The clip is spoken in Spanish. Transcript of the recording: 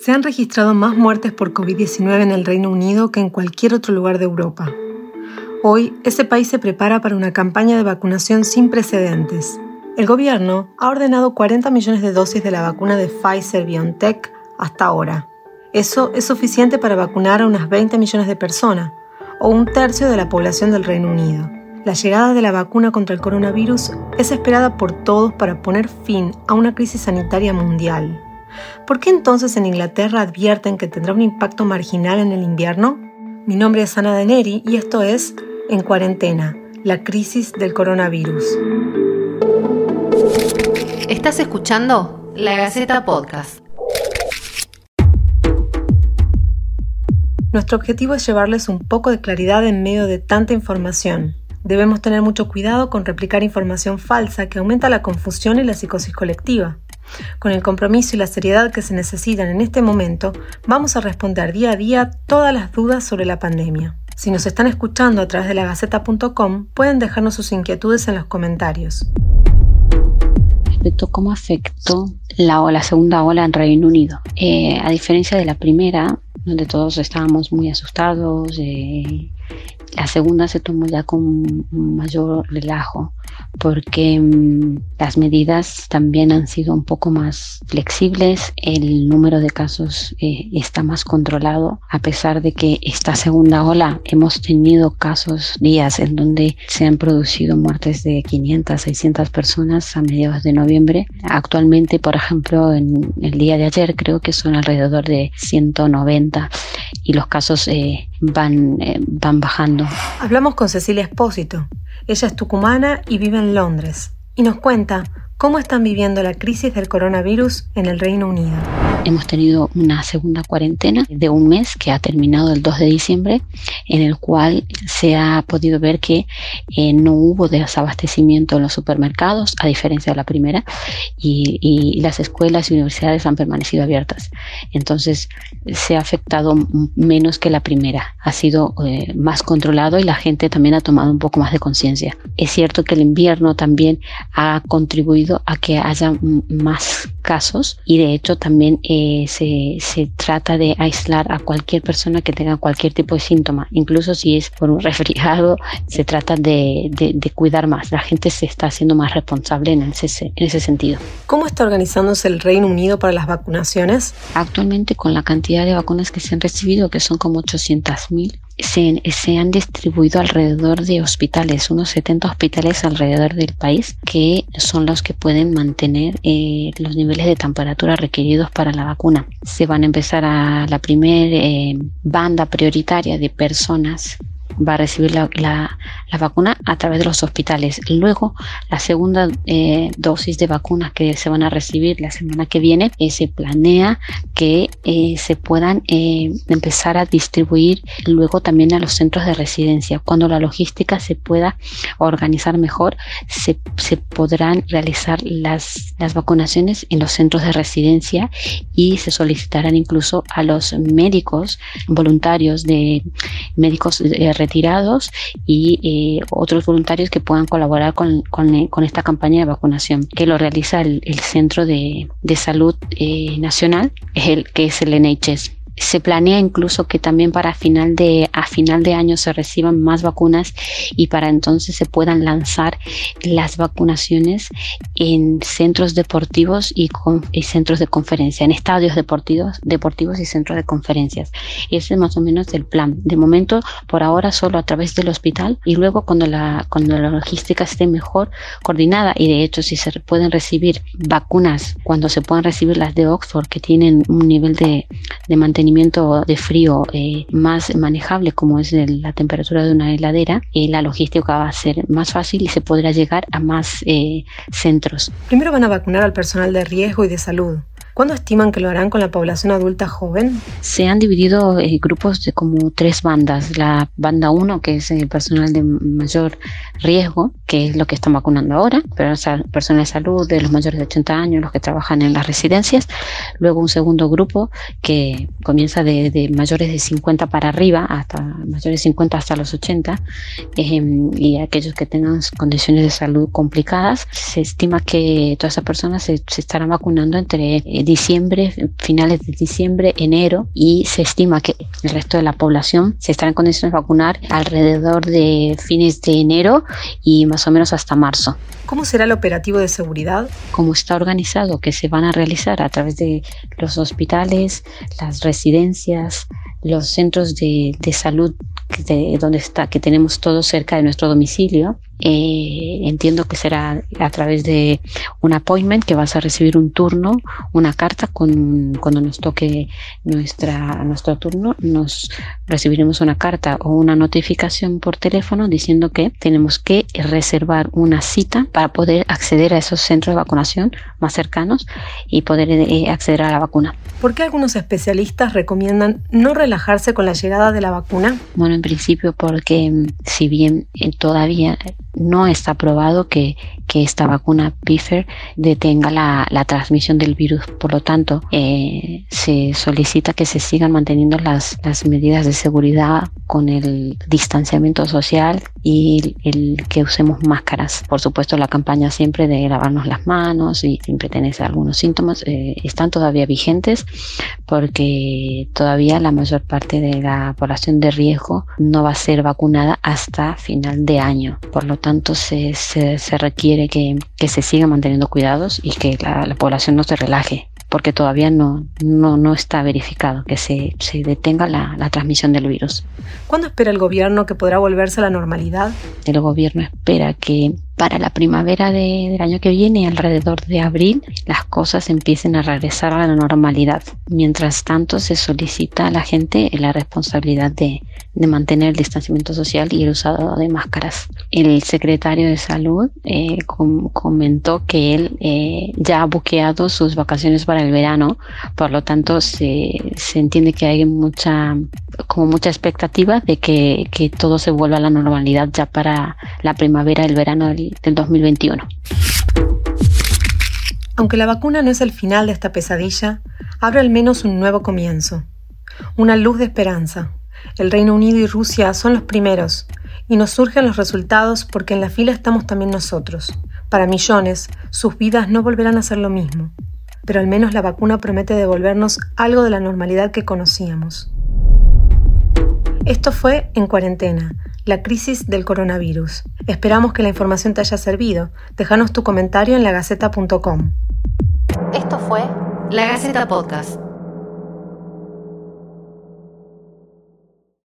Se han registrado más muertes por COVID-19 en el Reino Unido que en cualquier otro lugar de Europa. Hoy, ese país se prepara para una campaña de vacunación sin precedentes. El gobierno ha ordenado 40 millones de dosis de la vacuna de Pfizer BioNTech hasta ahora. Eso es suficiente para vacunar a unas 20 millones de personas, o un tercio de la población del Reino Unido. La llegada de la vacuna contra el coronavirus es esperada por todos para poner fin a una crisis sanitaria mundial. ¿Por qué entonces en Inglaterra advierten que tendrá un impacto marginal en el invierno? Mi nombre es Ana Daneri y esto es En Cuarentena, la crisis del coronavirus. Estás escuchando La Gaceta Podcast. Nuestro objetivo es llevarles un poco de claridad en medio de tanta información. Debemos tener mucho cuidado con replicar información falsa que aumenta la confusión y la psicosis colectiva. Con el compromiso y la seriedad que se necesitan en este momento, vamos a responder día a día todas las dudas sobre la pandemia. Si nos están escuchando a través de la Gaceta.com, pueden dejarnos sus inquietudes en los comentarios. Respecto a cómo afectó la, la segunda ola en Reino Unido. Eh, a diferencia de la primera, donde todos estábamos muy asustados, eh, la segunda se tomó ya con mayor relajo porque mm, las medidas también han sido un poco más flexibles, el número de casos eh, está más controlado, a pesar de que esta segunda ola hemos tenido casos, días en donde se han producido muertes de 500, 600 personas a mediados de noviembre. Actualmente, por ejemplo, en el día de ayer creo que son alrededor de 190 y los casos eh, van, eh, van bajando. Hablamos con Cecilia Espósito. Ella es tucumana y vive en Londres y nos cuenta ¿Cómo están viviendo la crisis del coronavirus en el Reino Unido? Hemos tenido una segunda cuarentena de un mes que ha terminado el 2 de diciembre, en el cual se ha podido ver que eh, no hubo desabastecimiento en los supermercados, a diferencia de la primera, y, las escuelas y universidades han permanecido abiertas. Entonces se ha afectado menos que la primera, ha sido eh, más controlado y la gente también ha tomado un poco más de conciencia. Es cierto que el invierno también ha contribuido a que haya más casos y de hecho también eh, se, se, trata de aislar a cualquier persona que tenga cualquier tipo de síntoma, incluso si es por un resfriado, se trata de, de, cuidar más. La gente se está haciendo más responsable en ese, en ese sentido. ¿Cómo está organizándose el Reino Unido para las vacunaciones? Actualmente con la cantidad de vacunas que se han recibido, que son como 800.000, se, han distribuido alrededor de hospitales, unos 70 hospitales alrededor del país, que son los que pueden mantener eh, los niveles de temperatura requeridos para la vacuna. Se van a empezar a la primera eh, banda prioritaria de personas va a recibir la, la, vacuna a través de los hospitales. Luego, la segunda eh, dosis de vacunas que se van a recibir la semana que viene, eh, se planea que eh, se puedan empezar a distribuir luego también a los centros de residencia. Cuando la logística se pueda organizar mejor, se, se podrán realizar las, las vacunaciones en los centros de residencia y se solicitarán incluso a los médicos voluntarios de médicos retirados y eh, otros voluntarios que puedan colaborar con, con, esta campaña de vacunación que lo realiza el, Centro de, de Salud eh, Nacional, el, que es el NHS se planea incluso que también para final de, a final de año se reciban más vacunas y para entonces se puedan lanzar las vacunaciones en centros deportivos y, centros de conferencia, en estadios deportivos, deportivos y centros de conferencias. Ese es más o menos el plan. De momento, por ahora, solo a través del hospital y luego cuando la, cuando la logística esté mejor coordinada y de hecho si se pueden recibir vacunas, cuando se puedan recibir las de Oxford que tienen un nivel de, de mantenimiento de frío eh, más manejable como es la temperatura de una heladera, eh, la logística va a ser más fácil y se podrá llegar a más eh, centros. Primero van a vacunar al personal de riesgo y de salud. ¿Cuándo estiman que lo harán con la población adulta joven? Se han dividido eh, grupos de como tres bandas. La banda 1, que es el personal de mayor riesgo, que es lo que están vacunando ahora, pero es personal de salud de los mayores de 80 años, los que trabajan en las residencias. Luego un segundo grupo que comienza de, mayores de 50 para arriba, hasta mayores de 50 hasta los 80, em, y aquellos que tengan condiciones de salud complicadas. Se estima que todas esas personas se, se estarán vacunando entre diciembre, finales de diciembre, enero, y se estima que el resto de la población se estará en condiciones de vacunar alrededor de fines de enero y más o menos hasta marzo. ¿Cómo será el operativo de seguridad? Cómo está organizado, que se van a realizar a través de los hospitales, las residencias, los centros de, de salud de donde está, que tenemos todo cerca de nuestro domicilio. Eh, entiendo que será a través de un appointment que vas a recibir un turno, una carta con cuando nos toque nuestra nuestro turno, nos recibiremos una carta o una notificación por teléfono diciendo que tenemos que reservar una cita para poder acceder a esos centros de vacunación más cercanos y poder eh, acceder a la vacuna. ¿Por qué algunos especialistas recomiendan no relajarse con la llegada de la vacuna? Bueno, en principio porque mm, si bien eh, todavía no está probado que, que esta vacuna Pfizer detenga la, la, transmisión del virus. Por lo tanto, eh, se solicita que se sigan manteniendo las, las medidas de seguridad con el distanciamiento social y el, que usemos máscaras. Por supuesto, la campaña siempre de lavarnos las manos y siempre tener algunos síntomas eh, están todavía vigentes porque todavía la mayor parte de la población de riesgo no va a ser vacunada hasta final de año. Por lo tanto, se, se, se requiere que, que, se siga manteniendo cuidados y que la, la población no se relaje porque todavía no, no, no está verificado que se, se detenga la, la, transmisión del virus. ¿Cuándo espera el gobierno que podrá volverse a la normalidad? El gobierno espera que para la primavera de, del año que viene, alrededor de abril, las cosas empiecen a regresar a la normalidad. Mientras tanto, se solicita a la gente la responsabilidad de, de mantener el distanciamiento social y el usado de máscaras. El secretario de salud eh, com comentó que él eh, ya ha buqueado sus vacaciones para el verano, por lo tanto se, se entiende que hay mucha como mucha expectativa de que, que, todo se vuelva a la normalidad ya para la primavera, el verano del, del 2021. Aunque la vacuna no es el final de esta pesadilla, abre al menos un nuevo comienzo, una luz de esperanza. El Reino Unido y Rusia son los primeros, y nos surgen los resultados porque en la fila estamos también nosotros. Para millones, sus vidas no volverán a ser lo mismo, pero al menos la vacuna promete devolvernos algo de la normalidad que conocíamos. Esto fue En Cuarentena, la crisis del coronavirus. Esperamos que la información te haya servido. Déjanos tu comentario en lagaceta.com. Esto fue La Gaceta Podcast.